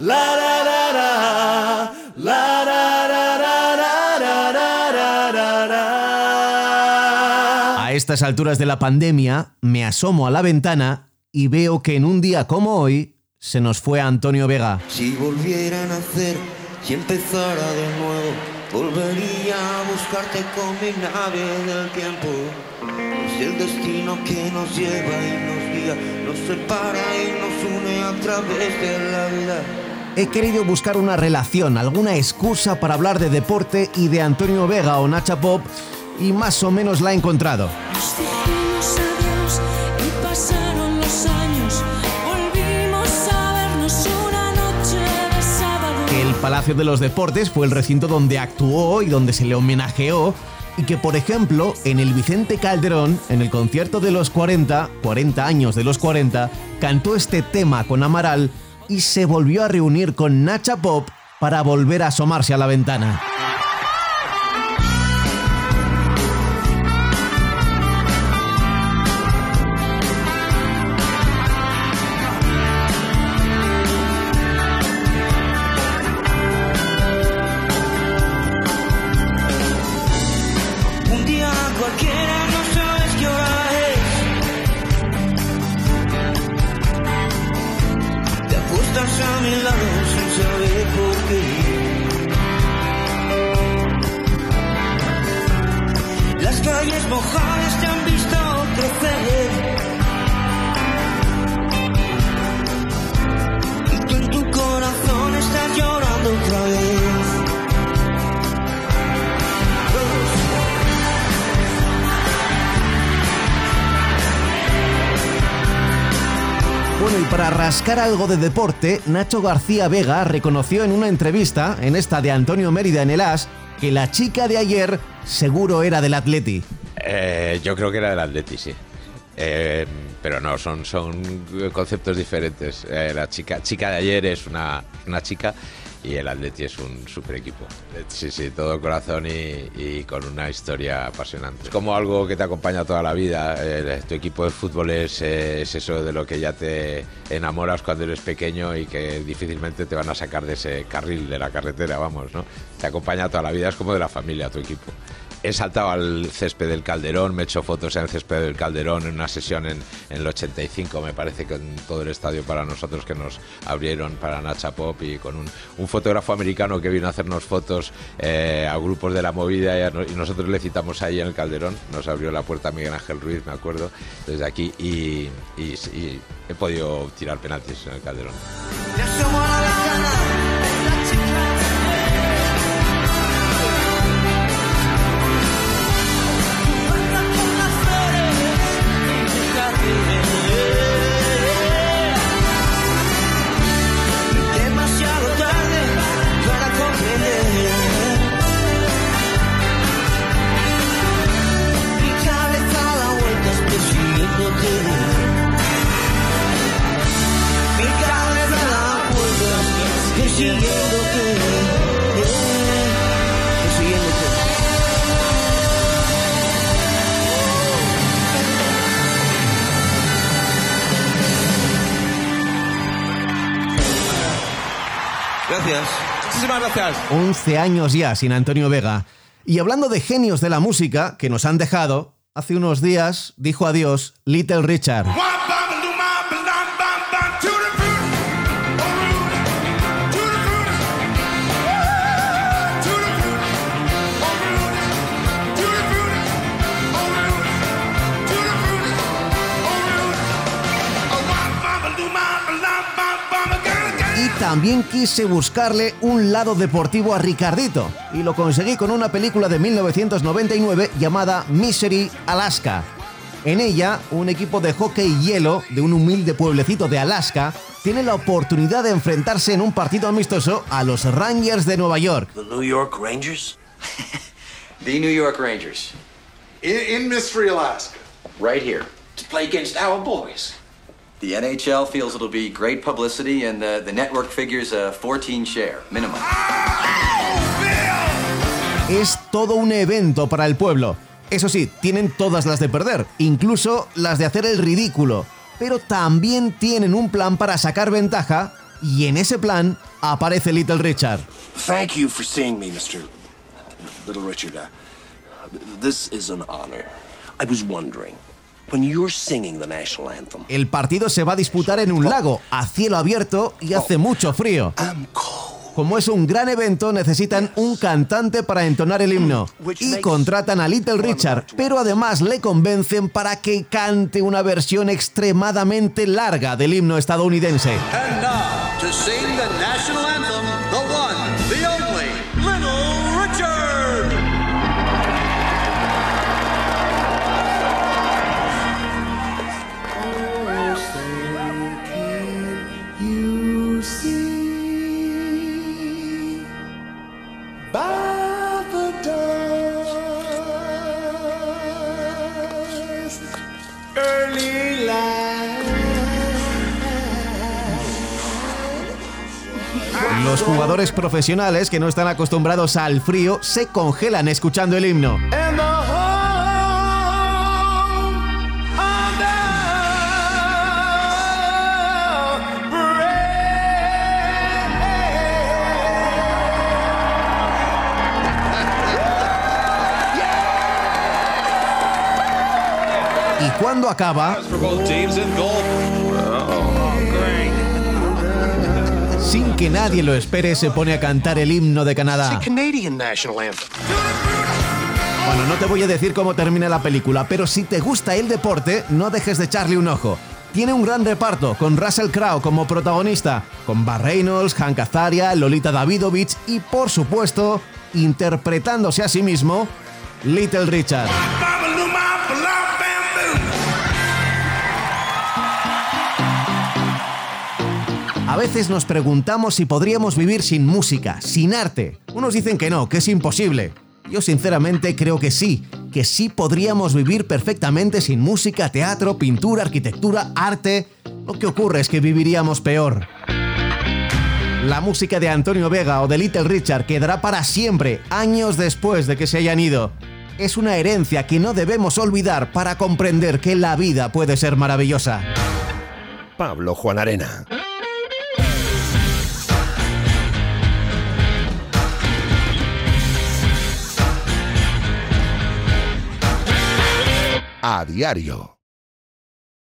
la la la la, la la la la la la la la. A estas alturas de la pandemia, me asomo a la ventana y veo que en un día como hoy se nos fue Antonio Vega. Si volviera a nacer, si empezara de nuevo, volvería a buscarte con mi nave del tiempo. Es el destino que nos lleva y nos guía, nos separa y nos une a través de la vida. He querido buscar una relación, alguna excusa para hablar de deporte y de Antonio Vega o Nacha Pop y más o menos la he encontrado. El Palacio de los Deportes fue el recinto donde actuó y donde se le homenajeó y que por ejemplo en el Vicente Calderón, en el concierto de los 40, 40 años de los 40, cantó este tema con Amaral y se volvió a reunir con Nacha Pop para volver a asomarse a la ventana. Bueno, y para rascar algo de deporte, Nacho García Vega reconoció en una entrevista, en esta de Antonio Mérida en el As, que la chica de ayer seguro era del Atleti. Eh, yo creo que era del Atleti, sí. Eh, pero no, son, son conceptos diferentes. Eh, la chica, chica de ayer es una, una chica y el Atleti es un super equipo. Eh, Sí, sí, todo corazón y, y con una historia apasionante. Es como algo que te acompaña toda la vida. Eh, tu equipo de fútbol es, eh, es eso de lo que ya te enamoras cuando eres pequeño y que difícilmente te van a sacar de ese carril de la carretera, vamos, ¿no? Te acompaña toda la vida, es como de la familia tu equipo. He saltado al césped del Calderón, me he hecho fotos en el césped del Calderón en una sesión en, en el 85, me parece que en todo el estadio para nosotros que nos abrieron para Nacha Pop y con un, fotógrafo americano que vino a hacernos fotos eh, a grupos de la movida y, nosotros le citamos ahí en el Calderón, nos abrió la puerta Miguel Ángel Ruiz, me acuerdo, desde aquí y- y he podido tirar penaltis en el Calderón. Muchísimas gracias. 11 años ya sin Antonio Vega. Y hablando de genios de la música que nos han dejado, hace unos días dijo adiós Little Richard. También quise buscarle un lado deportivo a Ricardito, y lo conseguí con una película de 1999 llamada Misery Alaska. En ella, un equipo de hockey y hielo de un humilde pueblecito de Alaska tiene la oportunidad de enfrentarse en un partido amistoso a los Rangers de Nueva York. The New York Rangers? The New York Rangers, In, in Mystery, Alaska. right here. To play against our boys. The NHL feels it'll be great publicity, and the, the network figures a 14 share minimum. Es todo un evento para el pueblo. Eso sí, tienen todas las de perder, incluso las de hacer el ridículo. Pero también tienen un plan para sacar ventaja Y en ese plan aparece Little Richard. Thank you for seeing me, Mr. Little Richard. Uh, this is an honor. I was wondering, when you're singing the national anthem, El partido se va a disputar en un lago, a cielo abierto y hace mucho frío. I'm cold. Como es un gran evento, necesitan un cantante para entonar el himno. Y contratan a Little Richard, pero además le convencen para que cante una versión extremadamente larga del himno estadounidense. And now, to sing the national anthem, the one, Los jugadores profesionales que no están acostumbrados al frío se congelan escuchando el himno. Y cuando acaba, sin que nadie lo espere, se pone a cantar el himno de Canadá. Bueno, no te voy a decir cómo termina la película, pero si te gusta el deporte, no dejes de echarle un ojo. Tiene un gran reparto, con Russell Crowe como protagonista, con Bar Reynolds, Hank Azaria, Lolita Davidovich y, por supuesto, interpretándose a sí mismo, Little Richard. A veces nos preguntamos si podríamos vivir sin música, sin arte. Unos dicen que no, que es imposible. Yo sinceramente creo que sí, que sí podríamos vivir perfectamente sin música, teatro, pintura, arquitectura, arte. Lo que ocurre es que viviríamos peor. La música de Antonio Vega o de Little Richard quedará para siempre, años después de que se hayan ido. Es una herencia que no debemos olvidar para comprender que la vida puede ser maravillosa. Pablo Juan Arena. A diario.